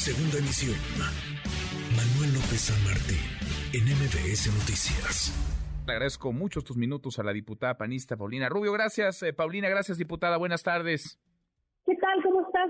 Segunda emisión. Manuel López San Martín, en MBS Noticias. Le agradezco mucho estos minutos a la diputada panista Paulina Rubio. Gracias, eh, Paulina. Gracias, diputada. Buenas tardes.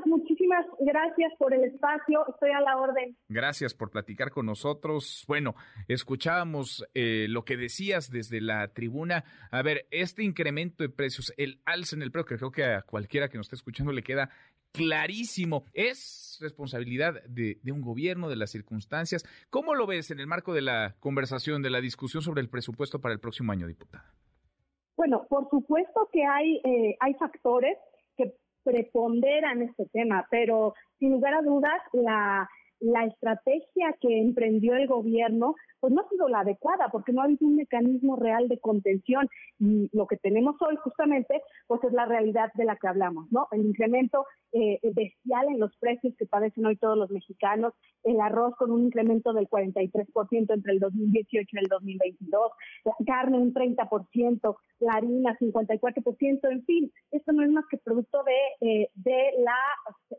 Muchísimas gracias por el espacio. Estoy a la orden. Gracias por platicar con nosotros. Bueno, escuchábamos eh, lo que decías desde la tribuna. A ver, este incremento de precios, el alza en el precio, que creo que a cualquiera que nos esté escuchando le queda clarísimo. Es responsabilidad de, de, un gobierno, de las circunstancias. ¿Cómo lo ves en el marco de la conversación, de la discusión sobre el presupuesto para el próximo año, diputada? Bueno, por supuesto que hay, eh, hay factores preponderan este tema, pero sin lugar a dudas la, la estrategia que emprendió el gobierno pues no ha sido la adecuada porque no ha habido un mecanismo real de contención y lo que tenemos hoy justamente pues es la realidad de la que hablamos, ¿no? El incremento eh, bestial en los precios que padecen hoy todos los mexicanos, el arroz con un incremento del 43% entre el 2018 y el 2022, la carne un 30%, la harina 54%, en fin, esto no es más que producto de, eh, de las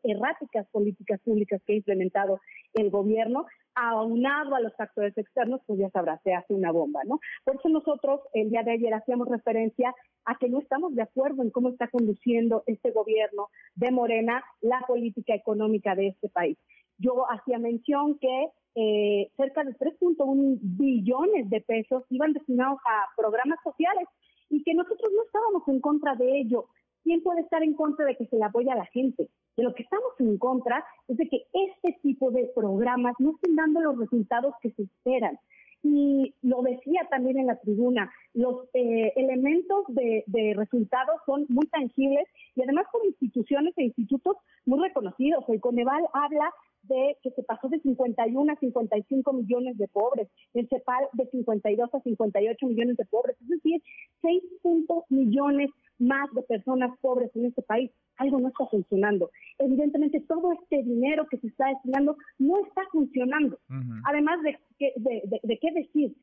erráticas políticas públicas que ha implementado el gobierno aunado a los factores externos, pues ya sabrá, se hace una bomba, ¿no? Por eso nosotros el día de ayer hacíamos referencia a que no estamos de acuerdo en cómo está conduciendo este gobierno de Morena la política económica de este país. Yo hacía mención que eh, cerca de 3.1 billones de pesos iban destinados a programas sociales y que nosotros no estábamos en contra de ello. ¿Quién puede estar en contra de que se le apoye a la gente? De lo que estamos en contra es de que este tipo de programas no estén dando los resultados que se esperan. Y lo decía también en la tribuna, los eh, elementos de, de, resultados son muy tangibles y además con instituciones e institutos muy reconocidos. El Coneval habla de que se pasó de 51 a 55 millones de pobres, el CEPAL de 52 a 58 millones de pobres, es decir, 6 millones más de personas pobres en este país. Algo no está funcionando. Evidentemente, todo este dinero que se está destinando no está funcionando. Además de, de, de, de qué decir,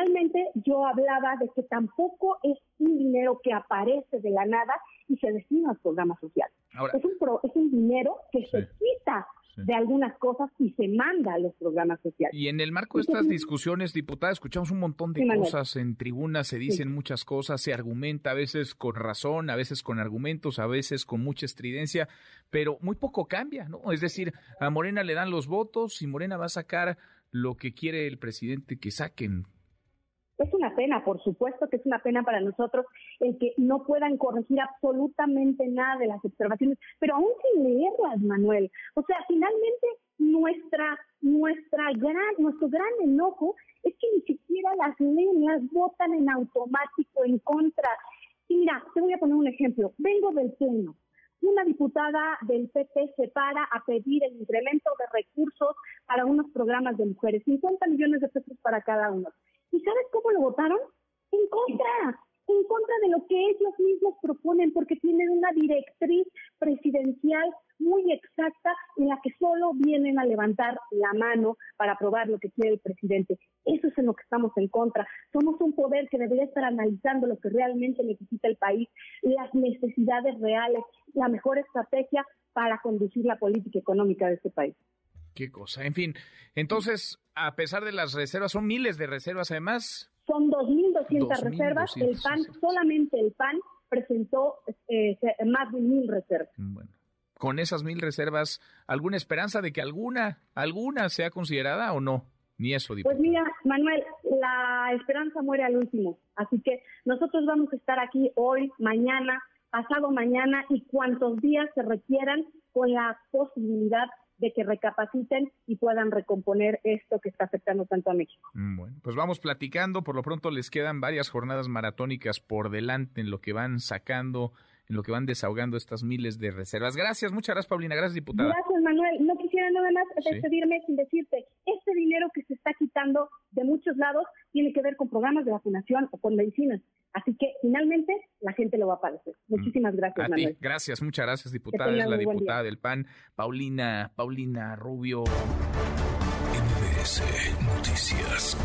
finalmente yo hablaba de que tampoco es un dinero que aparece de la nada y se destina a programas sociales. es, un pro, es un dinero que se quita de algunas cosas y se manda a los programas sociales. Y en el marco de estas discusiones, diputada, escuchamos un montón de sí, cosas en tribunas, se dicen muchas cosas, se argumenta a veces con razón, a veces con argumentos, a veces con mucha estridencia, pero muy poco cambia, ¿no? Es decir, a Morena le dan los votos y Morena va a sacar lo que quiere el presidente que saquen. Es una pena, por supuesto que es una pena para nosotros el que no puedan corregir absolutamente nada de las observaciones, pero aún sin leerlas, Manuel. O sea, finalmente nuestra nuestra gran nuestro gran enojo es que ni siquiera las leen, las votan en automático en contra. Mira, te voy a poner un ejemplo. Vengo del pleno. Una diputada del PP se para a pedir el incremento de recursos para unos programas de mujeres, 50 millones de pesos para cada uno. ¿Y sabes cómo votaron? En contra, en contra de lo que ellos mismos proponen, porque tienen una directriz presidencial muy exacta en la que solo vienen a levantar la mano para aprobar lo que quiere el presidente. Eso es en lo que estamos en contra. Somos un poder que debería estar analizando lo que realmente necesita el país, las necesidades reales, la mejor estrategia para conducir la política económica de este país. Qué cosa. En fin, entonces, a pesar de las reservas, son miles de reservas además. Son 2.200 reservas. El PAN, reservas. solamente el PAN presentó eh, más de mil reservas. Bueno, con esas mil reservas, ¿alguna esperanza de que alguna, alguna sea considerada o no? Ni eso, diputado. Pues mira, Manuel, la esperanza muere al último. Así que nosotros vamos a estar aquí hoy, mañana, pasado mañana y cuantos días se requieran con la posibilidad de que recapaciten y puedan recomponer esto que está afectando tanto a México. Bueno, pues vamos platicando. Por lo pronto les quedan varias jornadas maratónicas por delante en lo que van sacando, en lo que van desahogando estas miles de reservas. Gracias, muchas gracias, Paulina. Gracias, diputada. Gracias, Manuel. No quisiera nada más despedirme ¿Sí? sin decirte, este dinero que se está quitando de muchos lados tiene que ver con programas de vacunación o con medicinas. Así que finalmente la gente lo va a padecer. Muchísimas gracias, a Manuel. Ti. Gracias, muchas gracias, diputada. Es la diputada del PAN, Paulina, Paulina Rubio. MBS Noticias.